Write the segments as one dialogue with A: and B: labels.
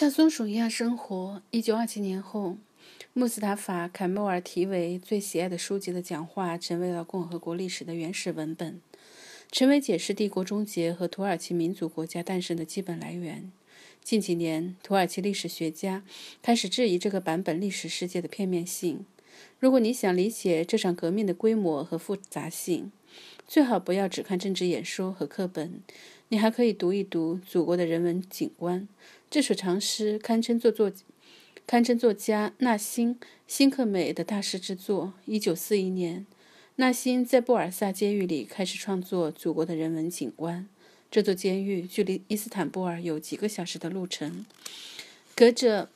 A: 像松鼠一样生活。一九二七年后，穆斯塔法·凯莫尔题为最喜爱的书籍的讲话成为了共和国历史的原始文本，成为解释帝国终结和土耳其民族国家诞生的基本来源。近几年，土耳其历史学家开始质疑这个版本历史世界的片面性。如果你想理解这场革命的规模和复杂性，最好不要只看政治演说和课本，你还可以读一读《祖国的人文景观》这首长诗，堪称作作堪称作家纳辛·辛克美的大师之作。一九四一年，纳辛在布尔萨监狱里开始创作《祖国的人文景观》。这座监狱距离伊斯坦布尔有几个小时的路程，隔着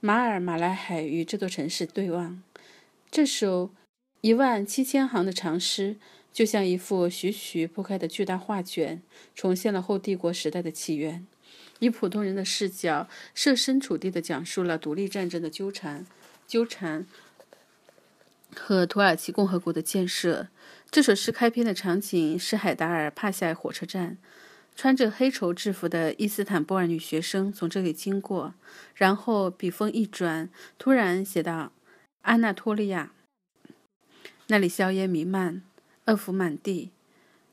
A: 马尔马拉海与这座城市对望。这首一万七千行的长诗，就像一幅徐徐铺开的巨大画卷，重现了后帝国时代的起源，以普通人的视角，设身处地地讲述了独立战争的纠缠、纠缠和土耳其共和国的建设。这首诗开篇的场景是海达尔帕夏火车站。穿着黑绸制服的伊斯坦布尔女学生从这里经过，然后笔锋一转，突然写道：“安纳托利亚，那里硝烟弥漫，恶腐满地，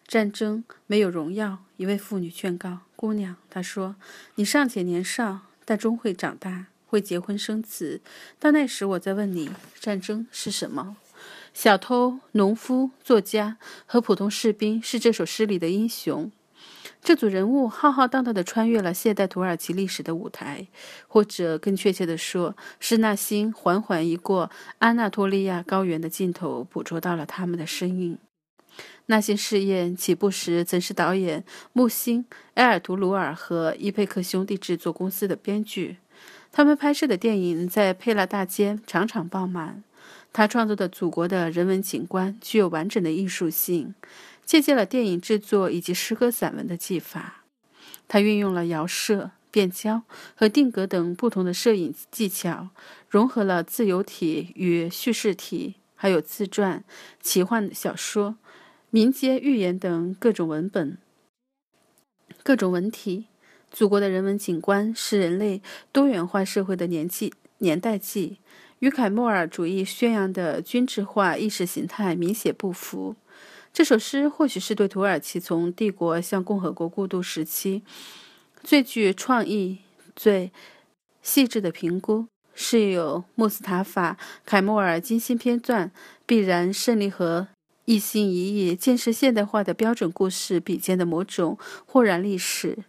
A: 战争没有荣耀。”一位妇女劝告姑娘：“她说，你尚且年少，但终会长大，会结婚生子。到那时，我再问你，战争是什么？小偷、农夫、作家和普通士兵是这首诗里的英雄。”这组人物浩浩荡荡地穿越了现代土耳其历史的舞台，或者更确切地说，是纳辛缓缓移过安纳托利亚高原的尽头，捕捉到了他们的身影。那些试验起步时曾是导演木星埃尔图鲁尔和伊佩克兄弟制作公司的编剧，他们拍摄的电影在佩拉大街场场爆满。他创作的祖国的人文景观具有完整的艺术性。借鉴了电影制作以及诗歌散文的技法，他运用了摇摄、变焦和定格等不同的摄影技巧，融合了自由体与叙事体，还有自传、奇幻小说、民间寓言等各种文本、各种文体。祖国的人文景观是人类多元化社会的年纪年代记，与凯末尔主义宣扬的均质化意识形态明显不符。这首诗或许是对土耳其从帝国向共和国过渡时期最具创意、最细致的评估，是有穆斯塔法·凯莫尔精心编撰、必然胜利和一心一意建设现代化的标准故事比肩的某种豁然历史。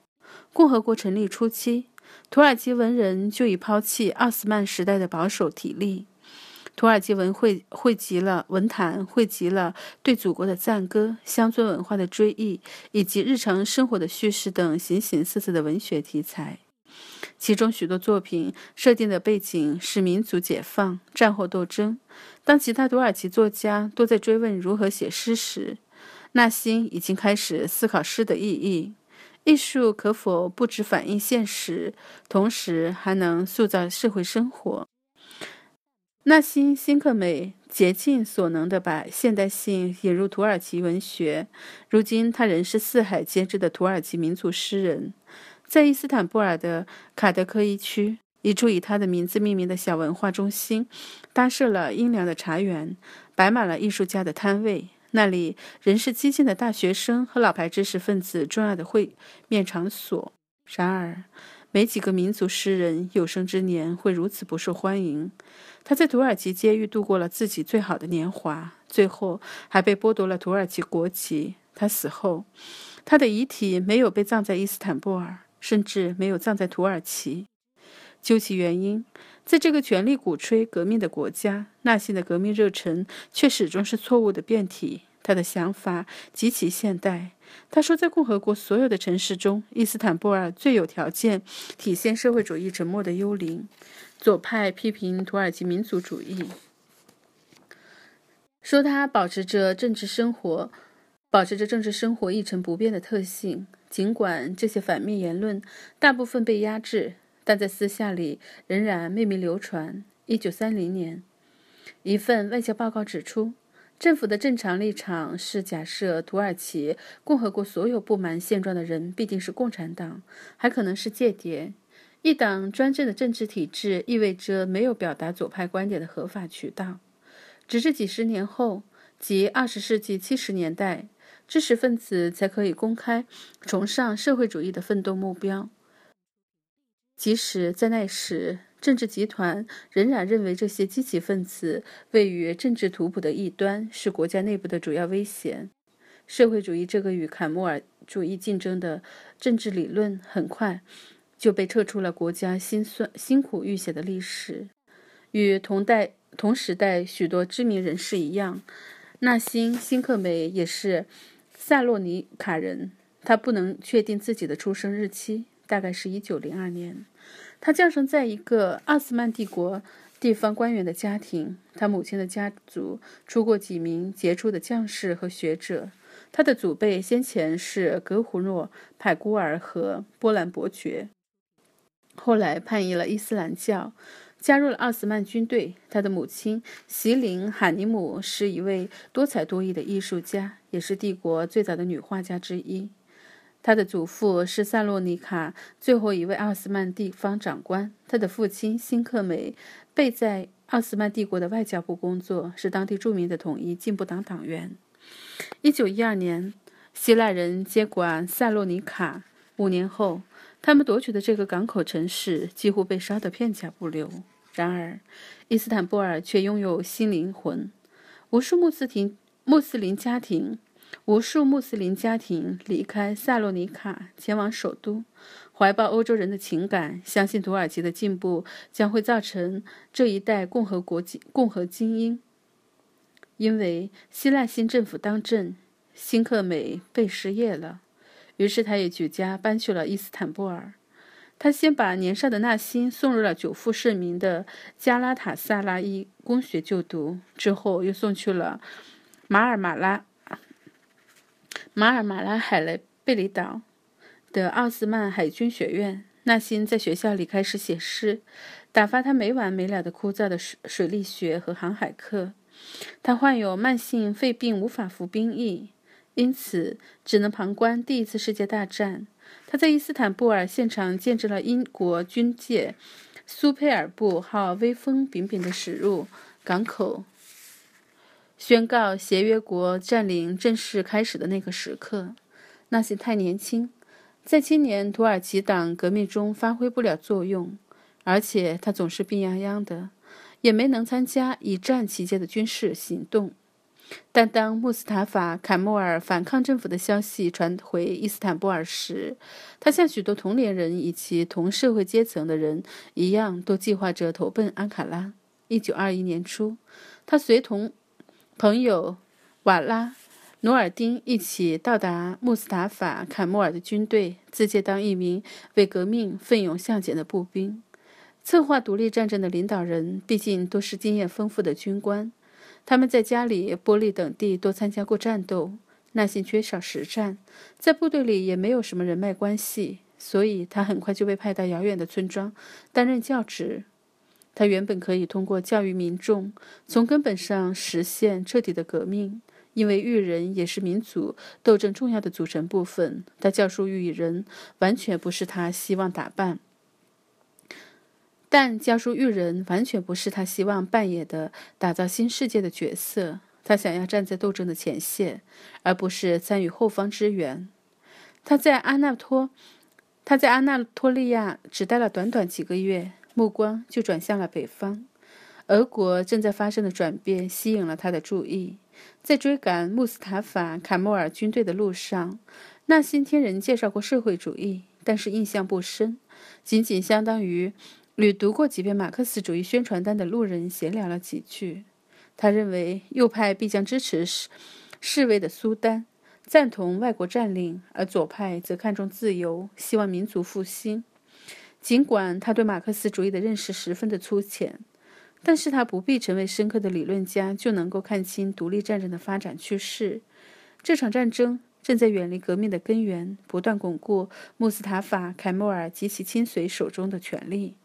A: 共和国成立初期，土耳其文人就已抛弃奥斯曼时代的保守体例。土耳其文汇汇集了文坛，汇集了对祖国的赞歌、乡村文化的追忆，以及日常生活的叙事等形形色色的文学题材。其中许多作品设定的背景是民族解放、战后斗争。当其他土耳其作家都在追问如何写诗时，纳辛已经开始思考诗的意义：艺术可否不只反映现实，同时还能塑造社会生活？纳辛·辛克美竭尽所能地把现代性引入土耳其文学。如今，他仍是四海皆知的土耳其民族诗人。在伊斯坦布尔的卡德科伊区，一处以他的名字命名的小文化中心，搭设了阴凉的茶园，摆满了艺术家的摊位。那里仍是激进的大学生和老牌知识分子重要的会面场所。然而，没几个民族诗人有生之年会如此不受欢迎。他在土耳其监狱度过了自己最好的年华，最后还被剥夺了土耳其国籍。他死后，他的遗体没有被葬在伊斯坦布尔，甚至没有葬在土耳其。究其原因，在这个全力鼓吹革命的国家，纳西的革命热忱却始终是错误的变体。他的想法极其现代。他说，在共和国所有的城市中，伊斯坦布尔最有条件体现社会主义沉默的幽灵。左派批评土耳其民族主义，说他保持着政治生活，保持着政治生活一成不变的特性。尽管这些反面言论大部分被压制，但在私下里仍然秘密流传。一九三零年，一份外交报告指出。政府的正常立场是假设土耳其共和国所有不满现状的人必定是共产党，还可能是间谍。一党专政的政治体制意味着没有表达左派观点的合法渠道。直至几十年后，即二十世纪七十年代，知识分子才可以公开崇尚社会主义的奋斗目标。即使在那时，政治集团仍然认为这些积极分子位于政治图谱的一端，是国家内部的主要危险。社会主义这个与坎穆尔主义竞争的政治理论，很快就被撤出了国家辛酸辛苦预写的历史。与同代同时代许多知名人士一样，纳辛·辛克美也是萨洛尼卡人。他不能确定自己的出生日期，大概是一九零二年。他降生在一个奥斯曼帝国地方官员的家庭，他母亲的家族出过几名杰出的将士和学者。他的祖辈先前是格胡诺、派孤儿和波兰伯爵，后来叛逆了伊斯兰教，加入了奥斯曼军队。他的母亲席琳·海尼姆是一位多才多艺的艺术家，也是帝国最早的女画家之一。他的祖父是萨洛尼卡最后一位奥斯曼地方长官。他的父亲辛克美被在奥斯曼帝国的外交部工作，是当地著名的统一进步党党员。一九一二年，希腊人接管萨洛尼卡。五年后，他们夺取的这个港口城市几乎被烧得片甲不留。然而，伊斯坦布尔却拥有新灵魂。无数穆斯林穆斯林家庭。无数穆斯林家庭离开萨洛尼卡，前往首都，怀抱欧洲人的情感，相信土耳其的进步将会造成这一代共和国共和精英。因为希腊新政府当政，辛克美被失业了，于是他也举家搬去了伊斯坦布尔。他先把年少的纳辛送入了久负盛名的加拉塔萨拉伊公学就读，之后又送去了马尔马拉。马尔马拉海雷贝里岛的奥斯曼海军学院，纳辛在学校里开始写诗，打发他没完没了的枯燥的水水利学和航海课。他患有慢性肺病，无法服兵役，因此只能旁观第一次世界大战。他在伊斯坦布尔现场见证了英国军舰苏佩尔布号威风凛凛的驶入港口。宣告协约国占领正式开始的那个时刻，纳西太年轻，在青年土耳其党革命中发挥不了作用，而且他总是病殃殃的，也没能参加以战期间的军事行动。但当穆斯塔法·坎莫尔反抗政府的消息传回伊斯坦布尔时，他像许多同龄人以及同社会阶层的人一样，都计划着投奔安卡拉。一九二一年初，他随同。朋友瓦拉努尔丁一起到达穆斯塔法·坎莫尔的军队，自荐当一名为革命奋勇向前的步兵。策划独立战争的领导人毕竟都是经验丰富的军官，他们在家里、波利等地都参加过战斗，耐心缺少实战，在部队里也没有什么人脉关系，所以他很快就被派到遥远的村庄担任教职。他原本可以通过教育民众，从根本上实现彻底的革命，因为育人也是民族斗争重要的组成部分。他教书育人完全不是他希望打扮，但教书育人完全不是他希望扮演的打造新世界的角色。他想要站在斗争的前线，而不是参与后方支援。他在阿纳托，他在阿纳托利亚只待了短短几个月。目光就转向了北方，俄国正在发生的转变吸引了他的注意。在追赶穆斯塔法·卡莫尔军队的路上，纳辛听人介绍过社会主义，但是印象不深，仅仅相当于与读过几遍马克思主义宣传单的路人闲聊了几句。他认为右派必将支持示示威的苏丹，赞同外国占领，而左派则看重自由，希望民族复兴。尽管他对马克思主义的认识十分的粗浅，但是他不必成为深刻的理论家就能够看清独立战争的发展趋势。这场战争正在远离革命的根源，不断巩固穆斯塔法·凯莫尔及其亲随手中的权力。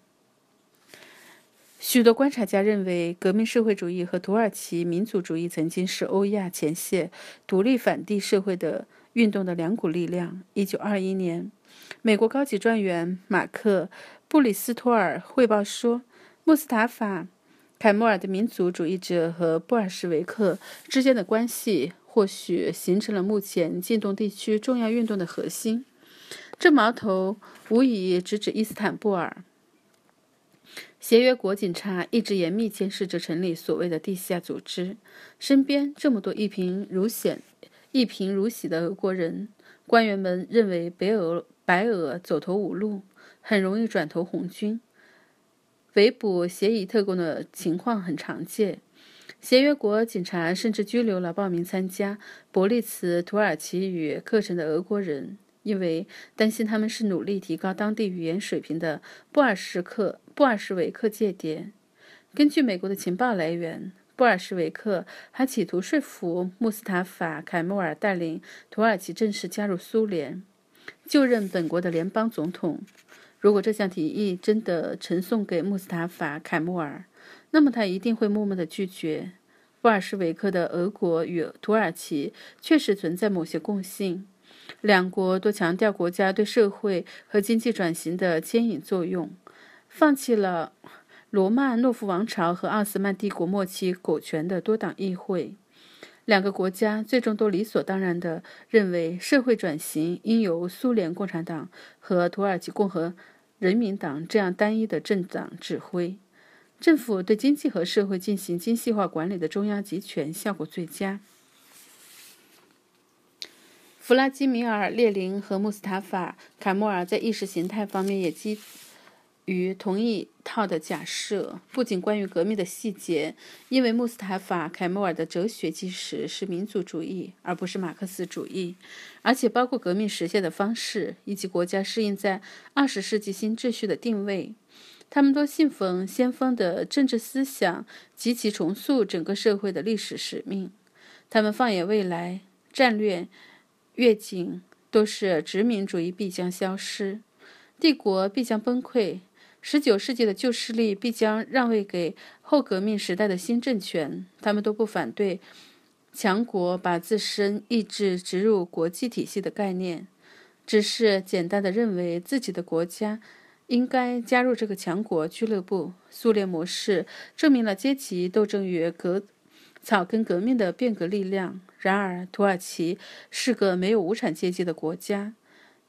A: 许多观察家认为，革命社会主义和土耳其民族主义曾经是欧亚前线独立反帝社会的运动的两股力量。一九二一年。美国高级专员马克·布里斯托尔汇报说，穆斯塔法·凯莫尔的民族主义者和布尔什维克之间的关系，或许形成了目前近东地区重要运动的核心。这矛头无疑直指伊斯坦布尔。协约国警察一直严密监视着城里所谓的地下组织，身边这么多一贫如洗、一贫如洗的俄国人，官员们认为北俄白俄走投无路，很容易转投红军。围捕协议特工的情况很常见，协约国警察甚至拘留了报名参加伯利茨土耳其语课程的俄国人。因为担心他们是努力提高当地语言水平的布尔什克布尔什维克间谍。根据美国的情报来源，布尔什维克还企图说服穆斯塔法·凯莫尔带领土耳其正式加入苏联，就任本国的联邦总统。如果这项提议真的呈送给穆斯塔法·凯莫尔，那么他一定会默默地拒绝。布尔什维克的俄国与土耳其确实存在某些共性。两国都强调国家对社会和经济转型的牵引作用，放弃了罗曼诺夫王朝和奥斯曼帝国末期苟全的多党议会。两个国家最终都理所当然地认为，社会转型应由苏联共产党和土耳其共和人民党这样单一的政党指挥。政府对经济和社会进行精细化管理的中央集权效果最佳。弗拉基米尔·列宁和穆斯塔法·卡莫尔在意识形态方面也基于同一套的假设。不仅关于革命的细节，因为穆斯塔法·凯莫尔的哲学基石是民族主义而不是马克思主义，而且包括革命实现的方式以及国家适应在二十世纪新秩序的定位。他们都信奉先锋的政治思想及其重塑整个社会的历史使命。他们放眼未来，战略。越境都是殖民主义必将消失，帝国必将崩溃，十九世纪的旧势力必将让位给后革命时代的新政权。他们都不反对强国把自身意志植入国际体系的概念，只是简单的认为自己的国家应该加入这个强国俱乐部。苏联模式证明了阶级斗争与革。草根革命的变革力量。然而，土耳其是个没有无产阶级的国家。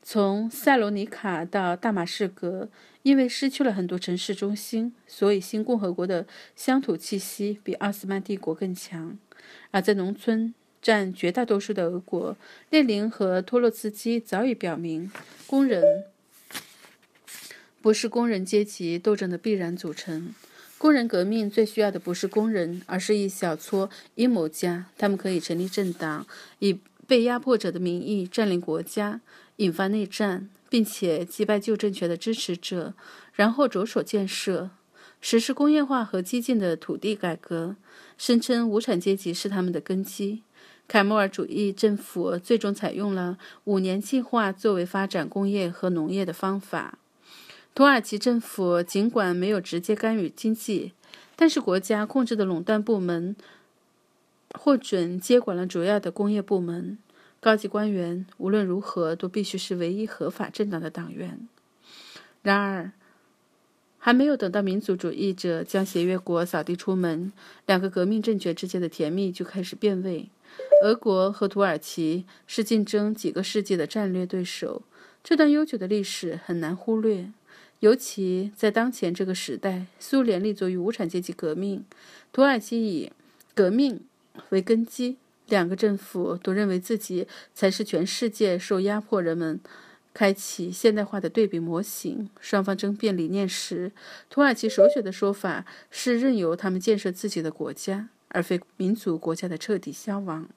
A: 从塞罗尼卡到大马士革，因为失去了很多城市中心，所以新共和国的乡土气息比奥斯曼帝国更强。而在农村占绝大多数的俄国，列宁和托洛茨基早已表明，工人不是工人阶级斗争的必然组成。工人革命最需要的不是工人，而是一小撮阴谋家。他们可以成立政党，以被压迫者的名义占领国家，引发内战，并且击败旧政权的支持者，然后着手建设，实施工业化和激进的土地改革，声称无产阶级是他们的根基。凯末尔主义政府最终采用了五年计划作为发展工业和农业的方法。土耳其政府尽管没有直接干预经济，但是国家控制的垄断部门获准接管了主要的工业部门。高级官员无论如何都必须是唯一合法政党的党员。然而，还没有等到民族主义者将协约国扫地出门，两个革命政权之间的甜蜜就开始变味。俄国和土耳其是竞争几个世纪的战略对手，这段悠久的历史很难忽略。尤其在当前这个时代，苏联立足于无产阶级革命，土耳其以革命为根基，两个政府都认为自己才是全世界受压迫人们开启现代化的对比模型。双方争辩理念时，土耳其首选的说法是任由他们建设自己的国家，而非民族国家的彻底消亡。